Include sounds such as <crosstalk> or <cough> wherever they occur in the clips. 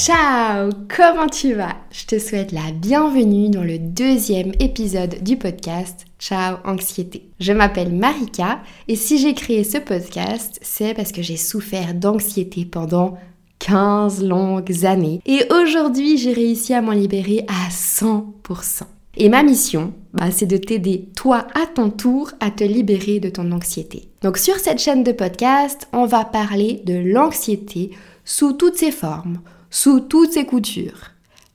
Ciao, comment tu vas? Je te souhaite la bienvenue dans le deuxième épisode du podcast Ciao Anxiété. Je m'appelle Marika et si j'ai créé ce podcast, c'est parce que j'ai souffert d'anxiété pendant 15 longues années et aujourd'hui j'ai réussi à m'en libérer à 100%. Et ma mission, bah, c'est de t'aider, toi, à ton tour, à te libérer de ton anxiété. Donc sur cette chaîne de podcast, on va parler de l'anxiété sous toutes ses formes, sous toutes ses coutures.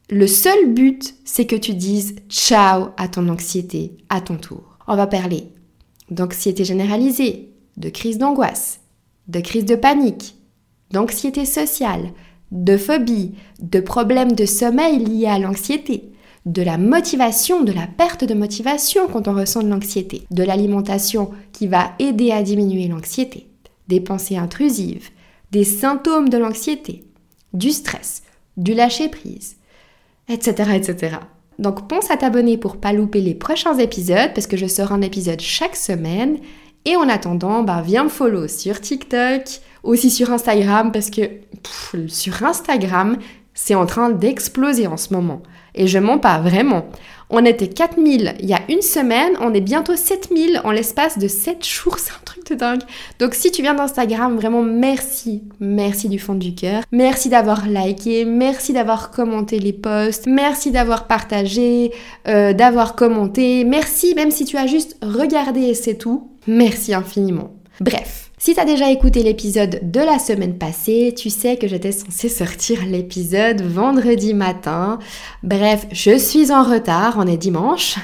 Le seul but, c'est que tu dises ciao à ton anxiété à ton tour. On va parler d'anxiété généralisée, de crise d'angoisse, de crise de panique, d'anxiété sociale, de phobie, de problèmes de sommeil liés à l'anxiété, de la motivation, de la perte de motivation quand on ressent de l'anxiété, de l'alimentation qui va aider à diminuer l'anxiété, des pensées intrusives, des symptômes de l'anxiété, du stress, du lâcher-prise, etc., etc. Donc pense à t'abonner pour pas louper les prochains épisodes parce que je sors un épisode chaque semaine. Et en attendant, bah, viens me follow sur TikTok, aussi sur Instagram parce que sur Instagram, c'est en train d'exploser en ce moment. Et je mens pas, vraiment. On était 4000 il y a une semaine, on est bientôt 7000 en l'espace de 7 jours, <laughs> c'est un truc de dingue. Donc si tu viens d'Instagram, vraiment merci, merci du fond du cœur. Merci d'avoir liké, merci d'avoir commenté les posts, merci d'avoir partagé, euh, d'avoir commenté, merci même si tu as juste regardé et c'est tout, merci infiniment. Bref. Si tu as déjà écouté l'épisode de la semaine passée, tu sais que j'étais censée sortir l'épisode vendredi matin. Bref, je suis en retard, on est dimanche.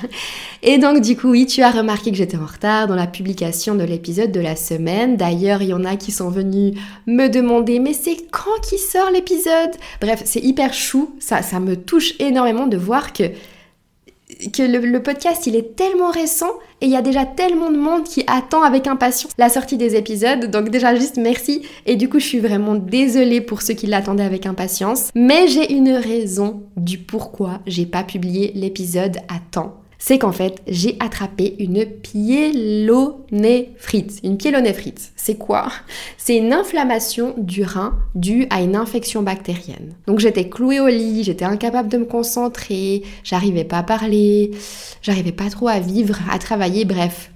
Et donc du coup, oui, tu as remarqué que j'étais en retard dans la publication de l'épisode de la semaine. D'ailleurs, il y en a qui sont venus me demander mais c'est quand qui sort l'épisode? Bref, c'est hyper chou, ça, ça me touche énormément de voir que que le, podcast il est tellement récent et il y a déjà tellement de monde qui attend avec impatience la sortie des épisodes. Donc déjà juste merci et du coup je suis vraiment désolée pour ceux qui l'attendaient avec impatience. Mais j'ai une raison du pourquoi j'ai pas publié l'épisode à temps c'est qu'en fait, j'ai attrapé une pyélonéphrite. Une pyélonéphrite, c'est quoi? C'est une inflammation du rein due à une infection bactérienne. Donc j'étais clouée au lit, j'étais incapable de me concentrer, j'arrivais pas à parler, j'arrivais pas trop à vivre, à travailler, bref.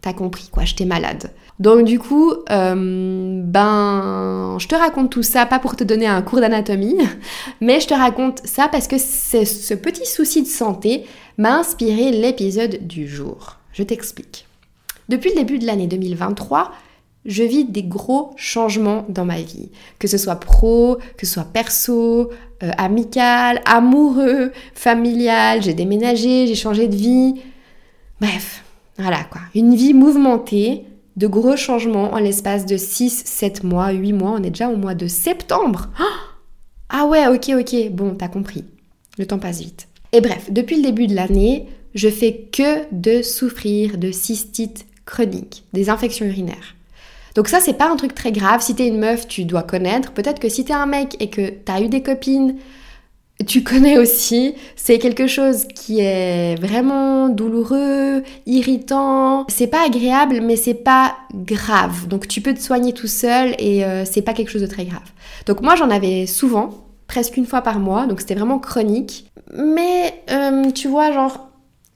T'as compris quoi, j'étais malade. Donc du coup, euh, ben, je te raconte tout ça, pas pour te donner un cours d'anatomie, <laughs> mais je te raconte ça parce que ce petit souci de santé m'a inspiré l'épisode du jour. Je t'explique. Depuis le début de l'année 2023, je vis des gros changements dans ma vie, que ce soit pro, que ce soit perso, euh, amical, amoureux, familial, j'ai déménagé, j'ai changé de vie. Bref, voilà quoi, une vie mouvementée, de gros changements en l'espace de 6, 7 mois, 8 mois, on est déjà au mois de septembre. Ah ouais, ok, ok, bon, t'as compris. Le temps passe vite. Et bref, depuis le début de l'année, je fais que de souffrir de cystite chronique, des infections urinaires. Donc ça, c'est pas un truc très grave. Si t'es une meuf, tu dois connaître. Peut-être que si t'es un mec et que t'as eu des copines, tu connais aussi. C'est quelque chose qui est vraiment douloureux, irritant. C'est pas agréable, mais c'est pas grave. Donc tu peux te soigner tout seul et euh, c'est pas quelque chose de très grave. Donc moi, j'en avais souvent, presque une fois par mois. Donc c'était vraiment chronique. Mais euh, tu vois, genre,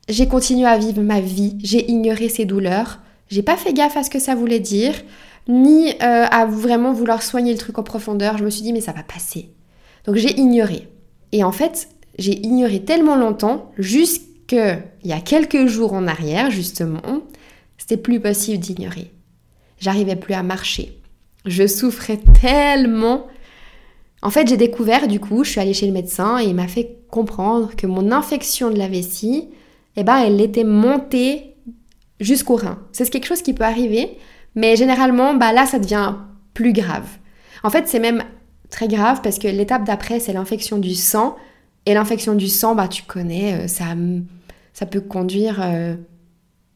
j'ai continué à vivre ma vie, j'ai ignoré ces douleurs, j'ai pas fait gaffe à ce que ça voulait dire, ni euh, à vraiment vouloir soigner le truc en profondeur. Je me suis dit, mais ça va passer. Donc j'ai ignoré. Et en fait, j'ai ignoré tellement longtemps, jusqu'il y a quelques jours en arrière, justement, c'était plus possible d'ignorer. J'arrivais plus à marcher. Je souffrais tellement en fait, j'ai découvert du coup, je suis allée chez le médecin et il m'a fait comprendre que mon infection de la vessie, eh ben, elle était montée jusqu'au rein. C'est quelque chose qui peut arriver, mais généralement, bah là, ça devient plus grave. En fait, c'est même très grave parce que l'étape d'après, c'est l'infection du sang. Et l'infection du sang, bah tu connais, euh, ça, ça peut conduire euh,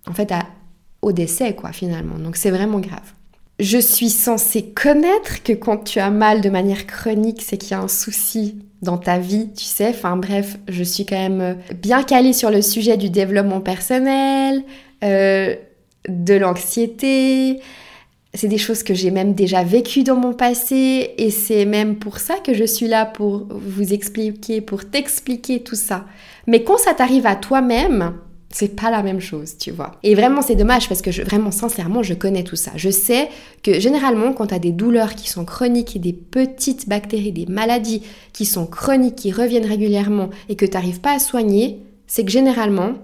en fait au décès, quoi, finalement. Donc c'est vraiment grave je suis censée connaître que quand tu as mal de manière chronique, c'est qu'il y a un souci dans ta vie, tu sais. Enfin bref, je suis quand même bien calée sur le sujet du développement personnel, euh, de l'anxiété. C'est des choses que j'ai même déjà vécues dans mon passé et c'est même pour ça que je suis là pour vous expliquer, pour t'expliquer tout ça. Mais quand ça t'arrive à toi-même, c'est pas la même chose, tu vois. Et vraiment, c'est dommage parce que vraiment, sincèrement, je connais tout ça. Je sais que généralement, quand tu as des douleurs qui sont chroniques et des petites bactéries, des maladies qui sont chroniques, qui reviennent régulièrement et que tu n'arrives pas à soigner, c'est que généralement,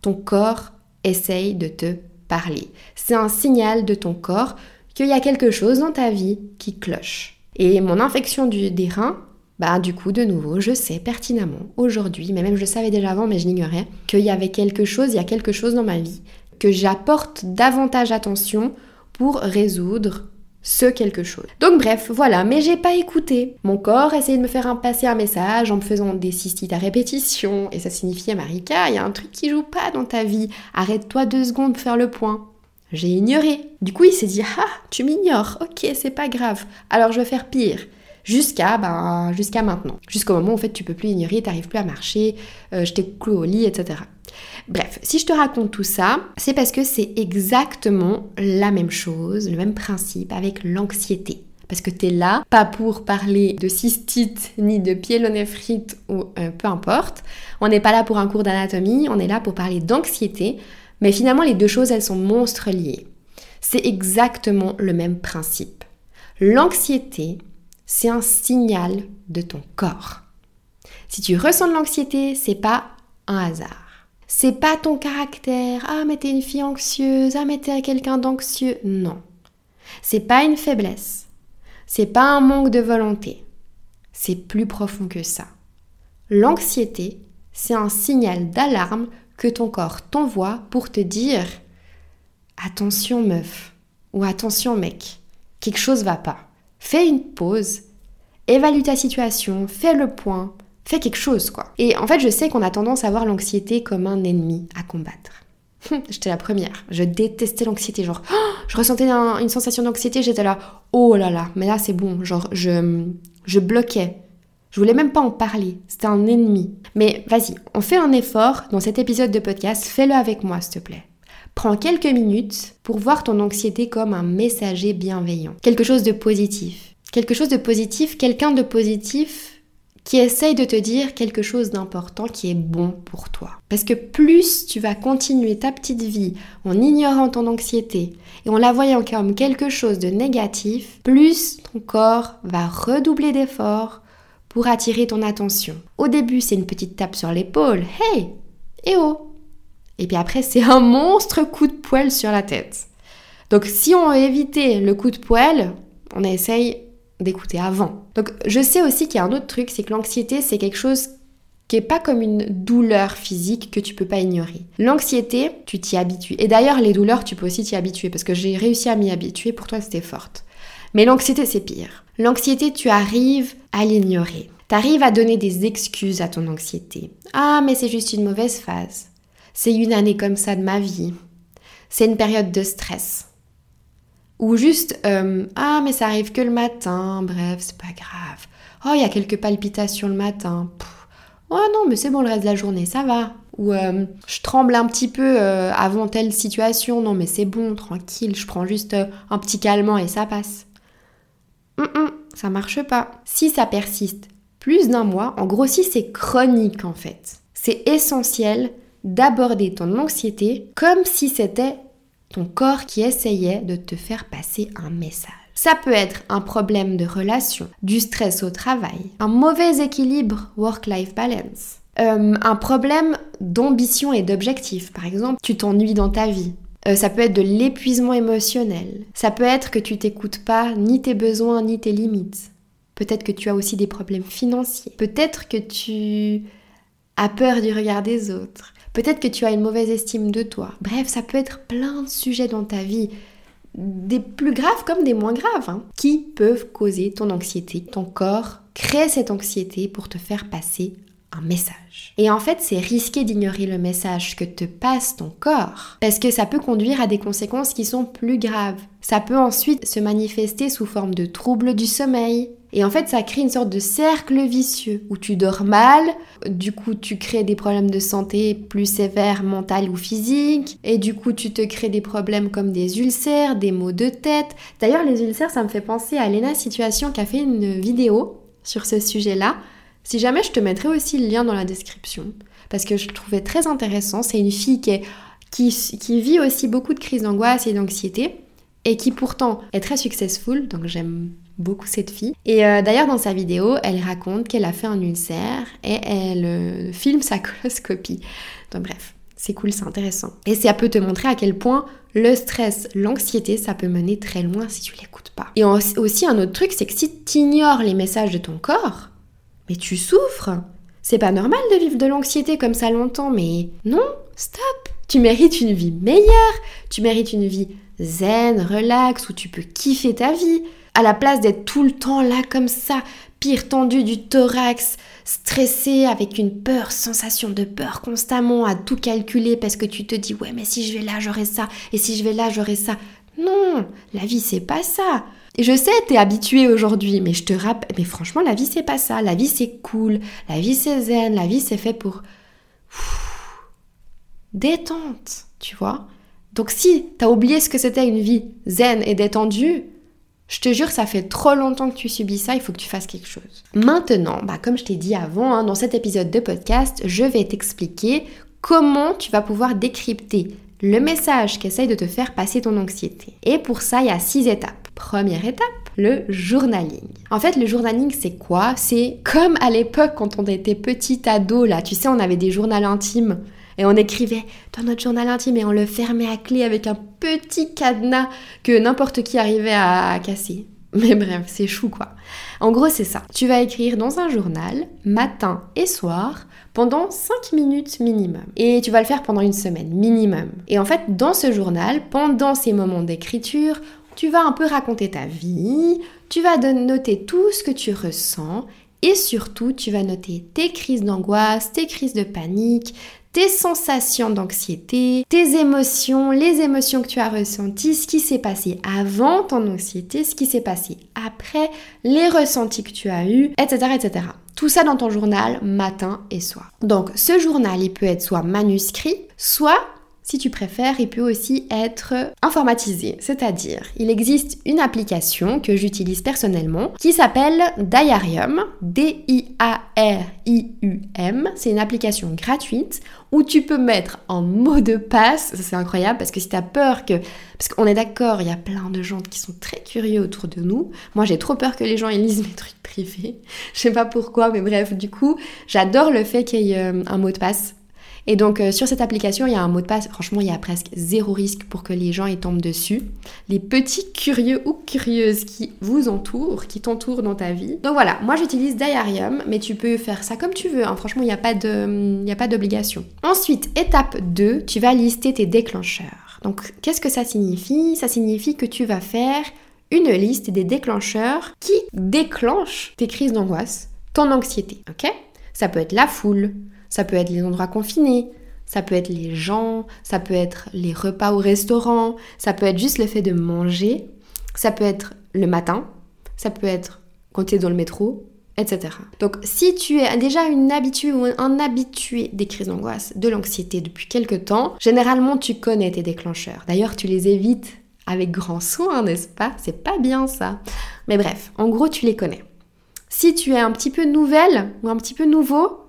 ton corps essaye de te parler. C'est un signal de ton corps qu'il y a quelque chose dans ta vie qui cloche. Et mon infection du, des reins, bah du coup, de nouveau, je sais pertinemment aujourd'hui, mais même je savais déjà avant, mais je l'ignorais, qu'il y avait quelque chose, il y a quelque chose dans ma vie que j'apporte davantage attention pour résoudre ce quelque chose. Donc bref, voilà, mais j'ai pas écouté. Mon corps essayait de me faire passer un message en me faisant des cystites à répétition, et ça signifiait Marika, il y a un truc qui joue pas dans ta vie, arrête-toi deux secondes pour faire le point. J'ai ignoré. Du coup, il s'est dit Ah, tu m'ignores, ok, c'est pas grave, alors je vais faire pire. Jusqu'à ben, maintenant. Jusqu'au moment où en fait tu peux plus ignorer, t'arrives plus à marcher, euh, je t'ai cloué au lit, etc. Bref, si je te raconte tout ça, c'est parce que c'est exactement la même chose, le même principe avec l'anxiété. Parce que tu es là, pas pour parler de cystite ni de pyélonéphrite ou euh, peu importe. On n'est pas là pour un cours d'anatomie, on est là pour parler d'anxiété. Mais finalement, les deux choses, elles sont monstres liées. C'est exactement le même principe. L'anxiété, c'est un signal de ton corps. Si tu ressens de l'anxiété, c'est pas un hasard. C'est pas ton caractère. Ah, mais t'es une fille anxieuse. Ah, mais t'es quelqu'un d'anxieux. Non. C'est pas une faiblesse. C'est pas un manque de volonté. C'est plus profond que ça. L'anxiété, c'est un signal d'alarme que ton corps t'envoie pour te dire Attention meuf ou attention mec, quelque chose va pas. Fais une pause, évalue ta situation, fais le point, fais quelque chose, quoi. Et en fait, je sais qu'on a tendance à voir l'anxiété comme un ennemi à combattre. j'étais la première. Je détestais l'anxiété. Genre, je ressentais une sensation d'anxiété. J'étais là, oh là là, mais là c'est bon. Genre, je, je bloquais. Je voulais même pas en parler. C'était un ennemi. Mais vas-y, on fait un effort dans cet épisode de podcast. Fais-le avec moi, s'il te plaît. Prends quelques minutes pour voir ton anxiété comme un messager bienveillant. Quelque chose de positif. Quelque chose de positif, quelqu'un de positif qui essaye de te dire quelque chose d'important qui est bon pour toi. Parce que plus tu vas continuer ta petite vie en ignorant ton anxiété et en la voyant comme quelque chose de négatif, plus ton corps va redoubler d'efforts pour attirer ton attention. Au début, c'est une petite tape sur l'épaule. Hey Eh oh Et puis après, c'est un monstre coup de poêle sur la tête. Donc si on veut éviter le coup de poêle, on essaye d'écouter avant. Donc je sais aussi qu'il y a un autre truc, c'est que l'anxiété, c'est quelque chose qui est pas comme une douleur physique que tu peux pas ignorer. L'anxiété, tu t'y habitues. Et d'ailleurs, les douleurs, tu peux aussi t'y habituer parce que j'ai réussi à m'y habituer. Pour toi, c'était forte. Mais l'anxiété, c'est pire. L'anxiété, tu arrives à l'ignorer. Tu arrives à donner des excuses à ton anxiété. Ah, mais c'est juste une mauvaise phase. C'est une année comme ça de ma vie. C'est une période de stress. Ou juste euh, ah mais ça arrive que le matin, bref c'est pas grave. Oh il y a quelques palpitations le matin. oh non mais c'est bon le reste de la journée ça va. Ou euh, je tremble un petit peu euh, avant telle situation, non mais c'est bon tranquille, je prends juste un petit calmant et ça passe. Hum, hum, ça marche pas. Si ça persiste plus d'un mois, en gros si c'est chronique en fait, c'est essentiel d'aborder ton anxiété comme si c'était ton corps qui essayait de te faire passer un message. Ça peut être un problème de relation, du stress au travail, un mauvais équilibre work-life balance, euh, un problème d'ambition et d'objectif. Par exemple, tu t'ennuies dans ta vie. Euh, ça peut être de l'épuisement émotionnel. Ça peut être que tu t'écoutes pas ni tes besoins ni tes limites. Peut-être que tu as aussi des problèmes financiers. Peut-être que tu as peur du regard des autres. Peut-être que tu as une mauvaise estime de toi. Bref, ça peut être plein de sujets dans ta vie, des plus graves comme des moins graves, hein, qui peuvent causer ton anxiété. Ton corps crée cette anxiété pour te faire passer un message. Et en fait, c'est risqué d'ignorer le message que te passe ton corps, parce que ça peut conduire à des conséquences qui sont plus graves. Ça peut ensuite se manifester sous forme de troubles du sommeil. Et en fait, ça crée une sorte de cercle vicieux où tu dors mal, du coup tu crées des problèmes de santé plus sévères, mentales ou physiques, et du coup tu te crées des problèmes comme des ulcères, des maux de tête. D'ailleurs, les ulcères, ça me fait penser à Lena Situation qui a fait une vidéo sur ce sujet-là. Si jamais, je te mettrai aussi le lien dans la description, parce que je trouvais très intéressant. C'est une fille qui, qui, vit aussi beaucoup de crises d'angoisse et d'anxiété, et qui pourtant est très successful, donc j'aime beaucoup cette fille. Et euh, d'ailleurs, dans sa vidéo, elle raconte qu'elle a fait un ulcère et elle euh, filme sa <laughs> coloscopie. Donc bref, c'est cool, c'est intéressant. Et ça peut te montrer à quel point le stress, l'anxiété, ça peut mener très loin si tu l'écoutes pas. Et aussi, un autre truc, c'est que si tu ignores les messages de ton corps, mais tu souffres. C'est pas normal de vivre de l'anxiété comme ça longtemps, mais non, stop. Tu mérites une vie meilleure, tu mérites une vie zen, relax, où tu peux kiffer ta vie, à la place d'être tout le temps là comme ça, pire tendu du thorax, stressé avec une peur, sensation de peur constamment à tout calculer parce que tu te dis ouais mais si je vais là j'aurai ça et si je vais là j'aurai ça. Non, la vie c'est pas ça. Et je sais, t'es habitué aujourd'hui, mais je te rappelle, mais franchement, la vie c'est pas ça. La vie c'est cool, la vie c'est zen, la vie c'est fait pour détente, tu vois. Donc si t'as oublié ce que c'était une vie zen et détendue, je te jure, ça fait trop longtemps que tu subis ça, il faut que tu fasses quelque chose. Maintenant, bah, comme je t'ai dit avant, hein, dans cet épisode de podcast, je vais t'expliquer comment tu vas pouvoir décrypter le message qu'essaye de te faire passer ton anxiété. Et pour ça, il y a six étapes. Première étape, le journaling. En fait, le journaling, c'est quoi? C'est comme à l'époque quand on était petit ado, là, tu sais, on avait des journaux intimes et on écrivait dans notre journal intime et on le fermait à clé avec un petit cadenas que n'importe qui arrivait à casser. <laughs> Mais bref, c'est chou quoi. En gros, c'est ça. Tu vas écrire dans un journal, matin et soir, pendant 5 minutes minimum. Et tu vas le faire pendant une semaine minimum. Et en fait, dans ce journal, pendant ces moments d'écriture, tu vas un peu raconter ta vie, tu vas noter tout ce que tu ressens et surtout tu vas noter tes crises d'angoisse, tes crises de panique, tes sensations d'anxiété, tes émotions, les émotions que tu as ressenties, ce qui s'est passé avant ton anxiété, ce qui s'est passé après, les ressentis que tu as eus, etc., etc. Tout ça dans ton journal matin et soir. Donc ce journal, il peut être soit manuscrit, soit si tu préfères, il peut aussi être informatisé, c'est-à-dire il existe une application que j'utilise personnellement qui s'appelle Diarium, D-I-A-R-I-U-M. C'est une application gratuite où tu peux mettre en mot de passe, c'est incroyable parce que si tu as peur que... Parce qu'on est d'accord, il y a plein de gens qui sont très curieux autour de nous. Moi j'ai trop peur que les gens lisent mes trucs privés. <laughs> Je sais pas pourquoi, mais bref, du coup, j'adore le fait qu'il y ait euh, un mot de passe et donc euh, sur cette application, il y a un mot de passe. Franchement, il y a presque zéro risque pour que les gens y tombent dessus. Les petits curieux ou curieuses qui vous entourent, qui t'entourent dans ta vie. Donc voilà, moi j'utilise Diarium, mais tu peux faire ça comme tu veux. Hein. Franchement, il n'y a pas d'obligation. Ensuite, étape 2, tu vas lister tes déclencheurs. Donc qu'est-ce que ça signifie? Ça signifie que tu vas faire une liste des déclencheurs qui déclenchent tes crises d'angoisse, ton anxiété. Ok? Ça peut être la foule, ça peut être les endroits confinés, ça peut être les gens, ça peut être les repas au restaurant, ça peut être juste le fait de manger, ça peut être le matin, ça peut être quand tu es dans le métro, etc. Donc si tu es déjà une habituée ou un habitué des crises d'angoisse, de l'anxiété depuis quelque temps, généralement tu connais tes déclencheurs. D'ailleurs tu les évites avec grand soin, n'est-ce pas? C'est pas bien ça. Mais bref, en gros tu les connais. Si tu es un petit peu nouvelle ou un petit peu nouveau,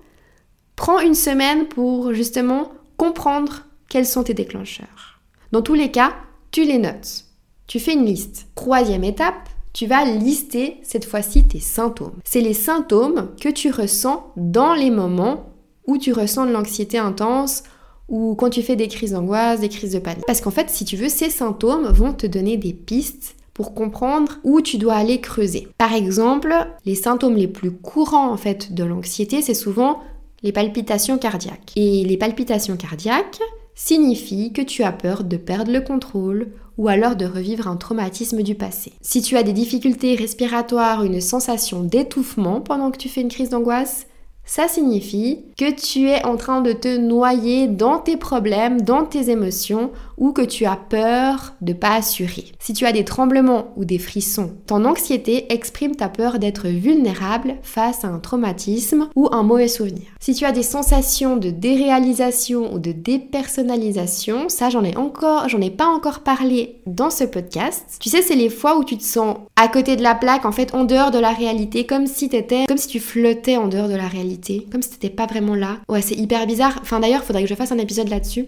Prends une semaine pour justement comprendre quels sont tes déclencheurs. Dans tous les cas, tu les notes. Tu fais une liste. Troisième étape, tu vas lister cette fois-ci tes symptômes. C'est les symptômes que tu ressens dans les moments où tu ressens de l'anxiété intense ou quand tu fais des crises d'angoisse, des crises de panique. Parce qu'en fait, si tu veux, ces symptômes vont te donner des pistes pour comprendre où tu dois aller creuser. Par exemple, les symptômes les plus courants en fait de l'anxiété, c'est souvent les palpitations cardiaques. Et les palpitations cardiaques signifient que tu as peur de perdre le contrôle ou alors de revivre un traumatisme du passé. Si tu as des difficultés respiratoires, une sensation d'étouffement pendant que tu fais une crise d'angoisse, ça signifie que tu es en train de te noyer dans tes problèmes, dans tes émotions ou que tu as peur de pas assurer. Si tu as des tremblements ou des frissons, ton anxiété exprime ta peur d'être vulnérable face à un traumatisme ou un mauvais souvenir. Si tu as des sensations de déréalisation ou de dépersonnalisation, ça j'en ai encore, j'en ai pas encore parlé dans ce podcast. Tu sais, c'est les fois où tu te sens à côté de la plaque, en fait, en dehors de la réalité, comme si comme si tu flottais en dehors de la réalité comme si t'étais pas vraiment là. Ouais, c'est hyper bizarre. Enfin d'ailleurs, faudrait que je fasse un épisode là-dessus.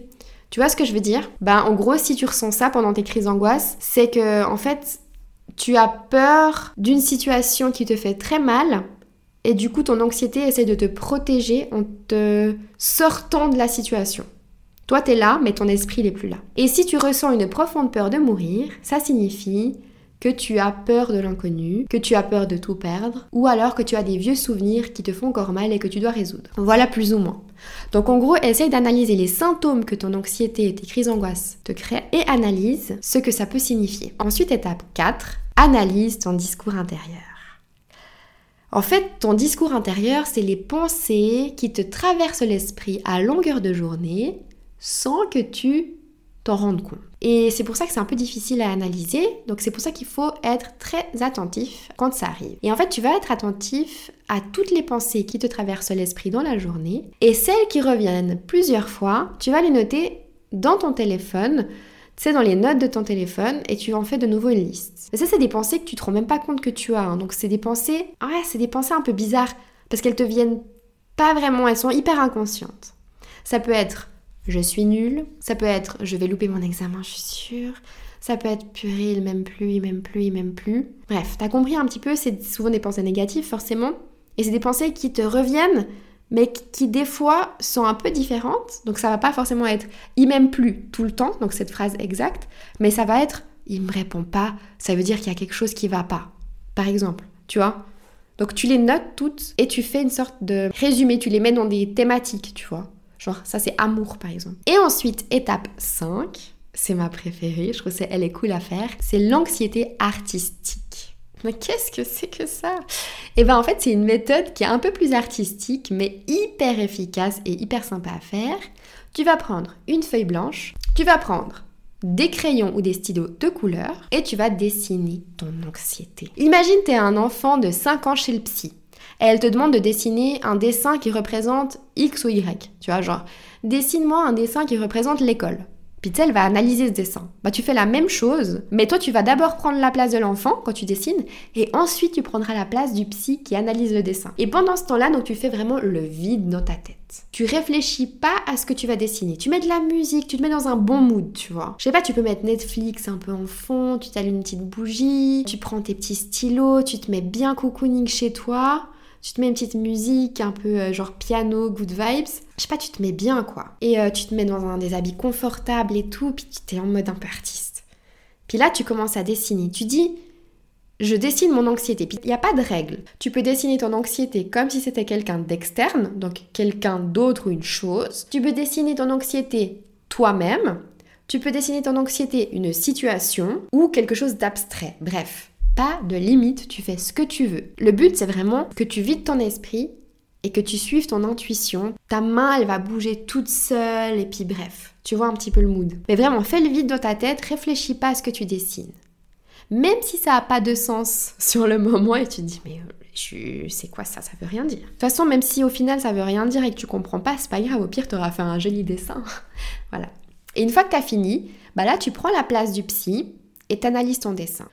Tu vois ce que je veux dire? Ben en gros, si tu ressens ça pendant tes crises d'angoisse, c'est que en fait, tu as peur d'une situation qui te fait très mal et du coup ton anxiété essaie de te protéger en te sortant de la situation. Toi, t'es là, mais ton esprit n'est plus là. Et si tu ressens une profonde peur de mourir, ça signifie que tu as peur de l'inconnu, que tu as peur de tout perdre, ou alors que tu as des vieux souvenirs qui te font encore mal et que tu dois résoudre. Voilà plus ou moins. Donc en gros, essaye d'analyser les symptômes que ton anxiété et tes crises d'angoisse te créent et analyse ce que ça peut signifier. Ensuite, étape 4, analyse ton discours intérieur. En fait, ton discours intérieur, c'est les pensées qui te traversent l'esprit à longueur de journée sans que tu t'en rendes compte. Et c'est pour ça que c'est un peu difficile à analyser. Donc c'est pour ça qu'il faut être très attentif quand ça arrive. Et en fait, tu vas être attentif à toutes les pensées qui te traversent l'esprit dans la journée. Et celles qui reviennent plusieurs fois, tu vas les noter dans ton téléphone. Sais, dans les notes de ton téléphone, et tu en fais de nouveau une liste. Et ça, c'est des pensées que tu te rends même pas compte que tu as. Hein. Donc, c'est des pensées, c'est des pensées un peu bizarres, parce qu'elles te viennent pas vraiment, elles sont hyper inconscientes. Ça peut être je suis nulle. Ça peut être je vais louper mon examen, je suis sûre. Ça peut être purée, il m'aime plus, il m'aime plus, il m'aime plus. Bref, t'as compris un petit peu, c'est souvent des pensées négatives forcément. Et c'est des pensées qui te reviennent, mais qui des fois sont un peu différentes. Donc ça va pas forcément être il m'aime plus tout le temps, donc cette phrase exacte, mais ça va être il me répond pas, ça veut dire qu'il y a quelque chose qui va pas. Par exemple, tu vois donc tu les notes toutes et tu fais une sorte de résumé, tu les mets dans des thématiques, tu vois. Genre, ça c'est amour par exemple. Et ensuite, étape 5, c'est ma préférée, je trouve que elle est cool à faire, c'est l'anxiété artistique. Mais qu'est-ce que c'est que ça? Et eh bien en fait, c'est une méthode qui est un peu plus artistique, mais hyper efficace et hyper sympa à faire. Tu vas prendre une feuille blanche, tu vas prendre des crayons ou des stylos de couleur et tu vas dessiner ton anxiété. Imagine tu es un enfant de 5 ans chez le psy elle te demande de dessiner un dessin qui représente X ou Y. Tu vois, genre, dessine-moi un dessin qui représente l'école. Puis elle va analyser ce dessin. Bah tu fais la même chose, mais toi tu vas d'abord prendre la place de l'enfant quand tu dessines, et ensuite tu prendras la place du psy qui analyse le dessin. Et pendant ce temps-là, donc tu fais vraiment le vide dans ta tête. Tu réfléchis pas à ce que tu vas dessiner. Tu mets de la musique, tu te mets dans un bon mood, tu vois. Je sais pas, tu peux mettre Netflix un peu en fond, tu t'allumes une petite bougie, tu prends tes petits stylos, tu te mets bien cocooning chez toi tu te mets une petite musique un peu euh, genre piano, good vibes. Je sais pas, tu te mets bien quoi. Et euh, tu te mets dans un, des habits confortables et tout, puis tu es en mode un peu artiste. Puis là, tu commences à dessiner. Tu dis, je dessine mon anxiété. Puis il n'y a pas de règle. Tu peux dessiner ton anxiété comme si c'était quelqu'un d'externe, donc quelqu'un d'autre ou une chose. Tu peux dessiner ton anxiété toi-même. Tu peux dessiner ton anxiété une situation ou quelque chose d'abstrait. Bref, pas de limite, tu fais ce que tu veux. Le but, c'est vraiment que tu vides ton esprit et que tu suives ton intuition. Ta main, elle va bouger toute seule et puis bref, tu vois un petit peu le mood. Mais vraiment, fais le vide dans ta tête, réfléchis pas à ce que tu dessines. Même si ça n'a pas de sens <laughs> sur le moment et tu te dis mais euh, c'est quoi ça? Ça veut rien dire. De toute façon, même si au final ça veut rien dire et que tu comprends pas, c'est pas grave, au pire tu auras fait un joli dessin. <laughs> voilà. Et une fois que tu as fini, bah là tu prends la place du psy et t'analyses ton dessin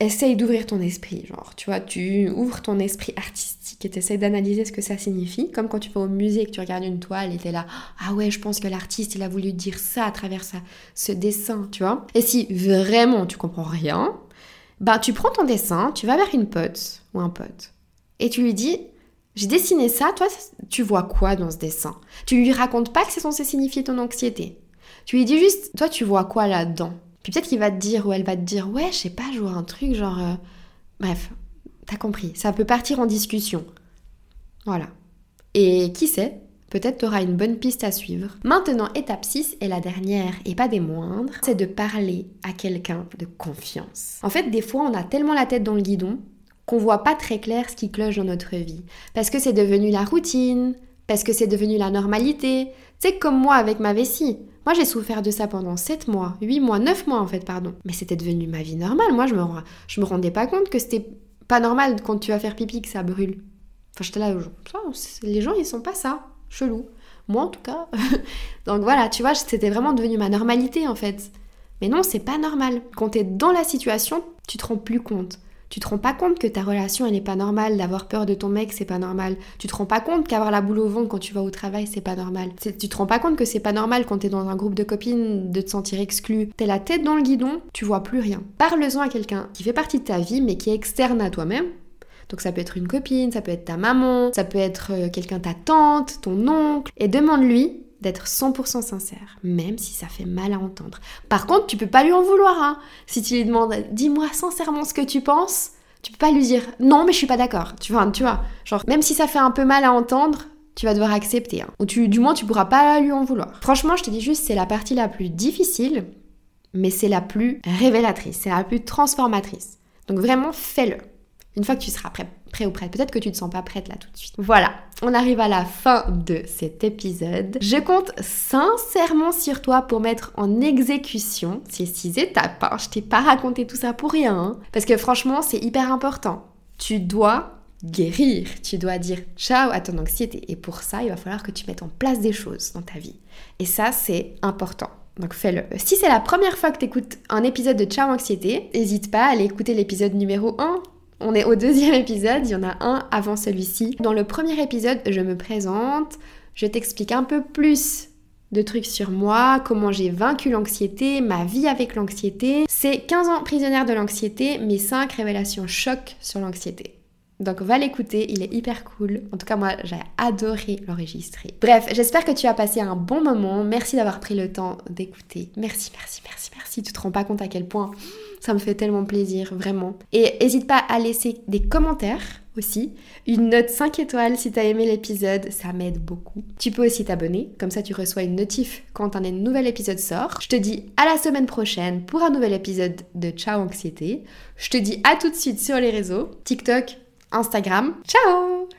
essaye d'ouvrir ton esprit, genre, tu vois, tu ouvres ton esprit artistique et t'essayes d'analyser ce que ça signifie, comme quand tu vas au musée et que tu regardes une toile et t'es là, ah ouais, je pense que l'artiste, il a voulu dire ça à travers ça, ce dessin, tu vois. Et si vraiment tu comprends rien, bah tu prends ton dessin, tu vas vers une pote ou un pote et tu lui dis, j'ai dessiné ça, toi, tu vois quoi dans ce dessin? Tu lui racontes pas que c'est censé signifier ton anxiété. Tu lui dis juste, toi, tu vois quoi là-dedans? Puis peut-être qu'il va te dire ou elle va te dire ouais, je sais pas, je vois un truc genre. Euh, bref, t'as compris. Ça peut partir en discussion. Voilà. Et qui sait, peut-être t'auras une bonne piste à suivre. Maintenant, étape 6 et la dernière et pas des moindres, c'est de parler à quelqu'un de confiance. En fait, des fois, on a tellement la tête dans le guidon qu'on voit pas très clair ce qui cloche dans notre vie. Parce que c'est devenu la routine, parce que c'est devenu la normalité. C'est comme moi avec ma vessie. Moi, j'ai souffert de ça pendant 7 mois, 8 mois, 9 mois en fait, pardon. Mais c'était devenu ma vie normale. Moi, je me, je me rendais pas compte que c'était pas normal quand tu vas faire pipi que ça brûle. Enfin, j'étais là, les gens, ils sont pas ça. Chelou. Moi, en tout cas. <laughs> Donc voilà, tu vois, c'était vraiment devenu ma normalité en fait. Mais non, c'est pas normal. Quand t'es dans la situation, tu te rends plus compte. Tu te rends pas compte que ta relation elle n'est pas normale, d'avoir peur de ton mec c'est pas normal. Tu te rends pas compte qu'avoir la boule au ventre quand tu vas au travail c'est pas normal. Tu te rends pas compte que c'est pas normal quand t'es dans un groupe de copines de te sentir exclu. T'es la tête dans le guidon, tu vois plus rien. Parle-en à quelqu'un qui fait partie de ta vie mais qui est externe à toi-même. Donc ça peut être une copine, ça peut être ta maman, ça peut être euh, quelqu'un ta tante, ton oncle, et demande-lui d'être 100% sincère, même si ça fait mal à entendre. Par contre, tu peux pas lui en vouloir. Hein. Si tu lui demandes, dis-moi sincèrement ce que tu penses, tu peux pas lui dire, non, mais je suis pas d'accord. Tu vois, tu vois, genre, même si ça fait un peu mal à entendre, tu vas devoir accepter. Hein. Ou tu, du moins, tu pourras pas lui en vouloir. Franchement, je te dis juste, c'est la partie la plus difficile, mais c'est la plus révélatrice, c'est la plus transformatrice. Donc vraiment, fais-le. Une fois que tu seras prêt, prêt ou prête, peut-être que tu ne te sens pas prête là tout de suite. Voilà, on arrive à la fin de cet épisode. Je compte sincèrement sur toi pour mettre en exécution ces six étapes. Hein. Je t'ai pas raconté tout ça pour rien, hein. parce que franchement, c'est hyper important. Tu dois guérir. Tu dois dire ciao à ton anxiété. Et pour ça, il va falloir que tu mettes en place des choses dans ta vie. Et ça, c'est important. Donc fais-le. Si c'est la première fois que tu écoutes un épisode de Ciao Anxiété, n'hésite pas à aller écouter l'épisode numéro 1 on est au deuxième épisode, il y en a un avant celui-ci. Dans le premier épisode, je me présente, je t'explique un peu plus de trucs sur moi, comment j'ai vaincu l'anxiété, ma vie avec l'anxiété. C'est 15 ans prisonnière de l'anxiété, mes 5 révélations choc sur l'anxiété. Donc va l'écouter, il est hyper cool. En tout cas, moi, j'ai adoré l'enregistrer. Bref, j'espère que tu as passé un bon moment. Merci d'avoir pris le temps d'écouter. Merci, merci, merci, merci. Tu te rends pas compte à quel point ça me fait tellement plaisir, vraiment. Et n'hésite pas à laisser des commentaires aussi. Une note 5 étoiles si tu as aimé l'épisode, ça m'aide beaucoup. Tu peux aussi t'abonner, comme ça tu reçois une notif quand un nouvel épisode sort. Je te dis à la semaine prochaine pour un nouvel épisode de Ciao Anxiété. Je te dis à tout de suite sur les réseaux, TikTok, Instagram. Ciao